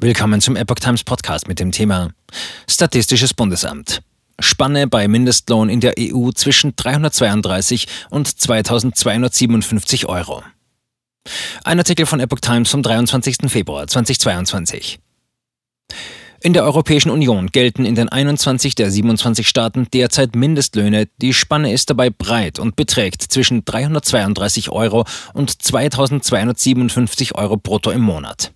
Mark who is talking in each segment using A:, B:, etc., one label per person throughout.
A: Willkommen zum Epoch Times Podcast mit dem Thema Statistisches Bundesamt. Spanne bei Mindestlohn in der EU zwischen 332 und 2257 Euro. Ein Artikel von Epoch Times vom 23. Februar 2022. In der Europäischen Union gelten in den 21 der 27 Staaten derzeit Mindestlöhne. Die Spanne ist dabei breit und beträgt zwischen 332 Euro und 2257 Euro brutto im Monat.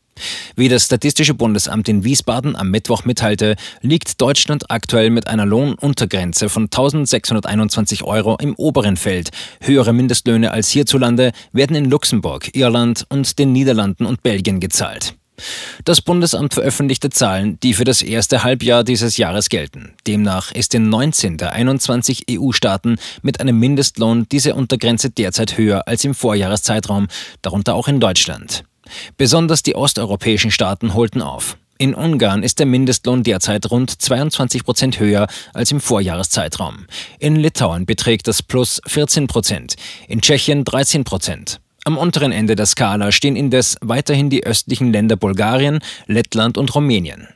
A: Wie das Statistische Bundesamt in Wiesbaden am Mittwoch mitteilte, liegt Deutschland aktuell mit einer Lohnuntergrenze von 1621 Euro im oberen Feld. Höhere Mindestlöhne als hierzulande werden in Luxemburg, Irland und den Niederlanden und Belgien gezahlt. Das Bundesamt veröffentlichte Zahlen, die für das erste Halbjahr dieses Jahres gelten. Demnach ist in 19 der 21 EU-Staaten mit einem Mindestlohn diese Untergrenze derzeit höher als im Vorjahreszeitraum, darunter auch in Deutschland. Besonders die osteuropäischen Staaten holten auf. In Ungarn ist der Mindestlohn derzeit rund 22 Prozent höher als im Vorjahreszeitraum. In Litauen beträgt das Plus 14 Prozent, in Tschechien 13 Prozent. Am unteren Ende der Skala stehen indes weiterhin die östlichen Länder Bulgarien, Lettland und Rumänien.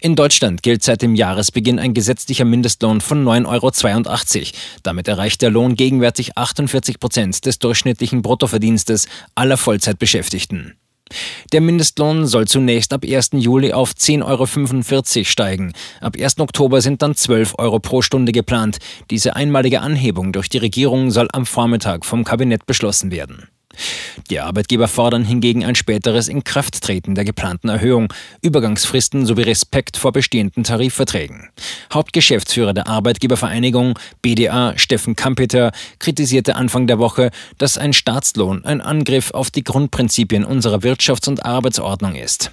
A: In Deutschland gilt seit dem Jahresbeginn ein gesetzlicher Mindestlohn von 9,82 Euro. Damit erreicht der Lohn gegenwärtig 48 Prozent des durchschnittlichen Bruttoverdienstes aller Vollzeitbeschäftigten. Der Mindestlohn soll zunächst ab 1. Juli auf 10,45 Euro steigen. Ab 1. Oktober sind dann 12 Euro pro Stunde geplant. Diese einmalige Anhebung durch die Regierung soll am Vormittag vom Kabinett beschlossen werden. Die Arbeitgeber fordern hingegen ein späteres Inkrafttreten der geplanten Erhöhung, Übergangsfristen sowie Respekt vor bestehenden Tarifverträgen. Hauptgeschäftsführer der Arbeitgebervereinigung BDA Steffen Kampeter kritisierte Anfang der Woche, dass ein Staatslohn ein Angriff auf die Grundprinzipien unserer Wirtschafts- und Arbeitsordnung ist.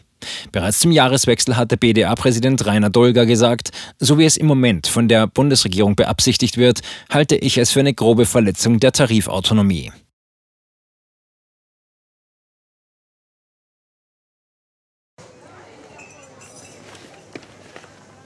A: Bereits zum Jahreswechsel hatte BDA-Präsident Rainer Dolger gesagt, so wie es im Moment von der Bundesregierung beabsichtigt wird, halte ich es für eine grobe Verletzung der Tarifautonomie.